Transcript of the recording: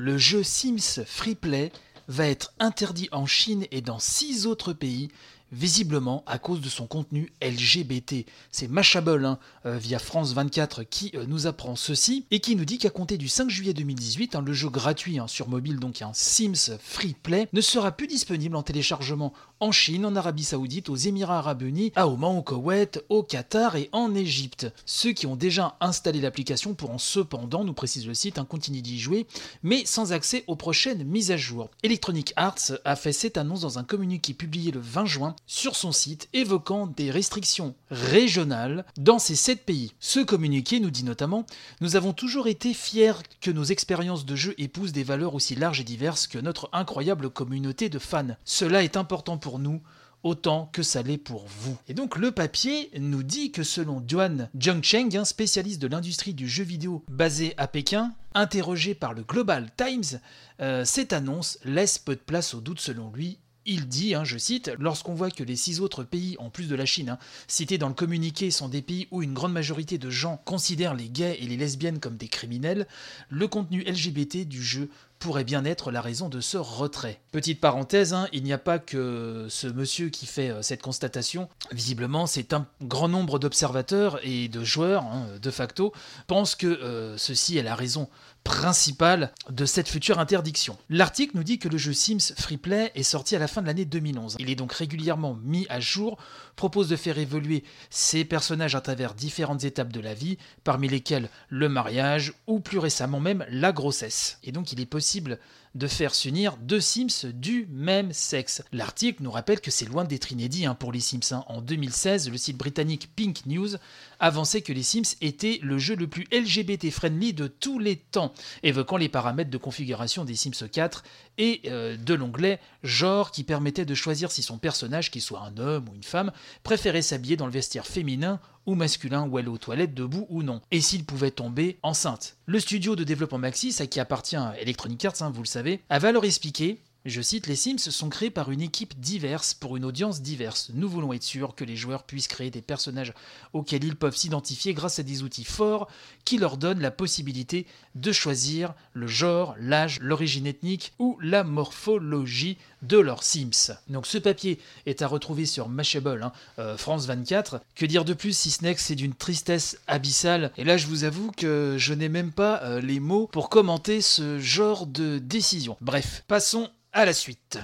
le jeu Sims Freeplay va être interdit en Chine et dans six autres pays visiblement à cause de son contenu LGBT. C'est Mashable hein, euh, via France 24 qui euh, nous apprend ceci et qui nous dit qu'à compter du 5 juillet 2018, hein, le jeu gratuit hein, sur mobile, donc un Sims Free Play, ne sera plus disponible en téléchargement en Chine, en Arabie Saoudite, aux Émirats Arabes Unis, à Oman, au Koweït, au Qatar et en Égypte. Ceux qui ont déjà installé l'application pourront cependant, nous précise le site, continuer d'y jouer, mais sans accès aux prochaines mises à jour. Electronic Arts a fait cette annonce dans un communiqué publié le 20 juin sur son site évoquant des restrictions régionales dans ces sept pays. Ce communiqué nous dit notamment Nous avons toujours été fiers que nos expériences de jeu épousent des valeurs aussi larges et diverses que notre incroyable communauté de fans. Cela est important pour nous autant que ça l'est pour vous. Et donc le papier nous dit que selon Duan Zhengcheng, un spécialiste de l'industrie du jeu vidéo basé à Pékin, interrogé par le Global Times, euh, cette annonce laisse peu de place au doute selon lui il dit, hein, je cite, lorsqu'on voit que les six autres pays, en plus de la Chine, hein, cités dans le communiqué, sont des pays où une grande majorité de gens considèrent les gays et les lesbiennes comme des criminels, le contenu LGBT du jeu pourrait bien être la raison de ce retrait. Petite parenthèse, hein, il n'y a pas que ce monsieur qui fait euh, cette constatation. Visiblement, c'est un grand nombre d'observateurs et de joueurs, de facto, pensent que euh, ceci est la raison principale de cette future interdiction. L'article nous dit que le jeu Sims Freeplay est sorti à la fin de l'année 2011. Il est donc régulièrement mis à jour, propose de faire évoluer ses personnages à travers différentes étapes de la vie, parmi lesquelles le mariage ou plus récemment même la grossesse. Et donc il est possible accessible de faire s'unir deux Sims du même sexe. L'article nous rappelle que c'est loin d'être inédit hein, pour les Sims. Hein. En 2016, le site britannique Pink News avançait que les Sims étaient le jeu le plus LGBT-friendly de tous les temps, évoquant les paramètres de configuration des Sims 4 et euh, de l'onglet genre qui permettait de choisir si son personnage, qu'il soit un homme ou une femme, préférait s'habiller dans le vestiaire féminin ou masculin ou aller aux toilettes debout ou non, et s'il pouvait tomber enceinte. Le studio de développement Maxis, à qui appartient Electronic Arts, hein, vous le savez, avait alors expliqué je cite, Les Sims sont créés par une équipe diverse pour une audience diverse. Nous voulons être sûrs que les joueurs puissent créer des personnages auxquels ils peuvent s'identifier grâce à des outils forts qui leur donnent la possibilité de choisir le genre, l'âge, l'origine ethnique ou la morphologie de leurs Sims. Donc ce papier est à retrouver sur Mashable, hein, euh, France 24. Que dire de plus si ce n'est que c'est d'une tristesse abyssale? Et là je vous avoue que je n'ai même pas euh, les mots pour commenter ce genre de décision. Bref, passons à la suite.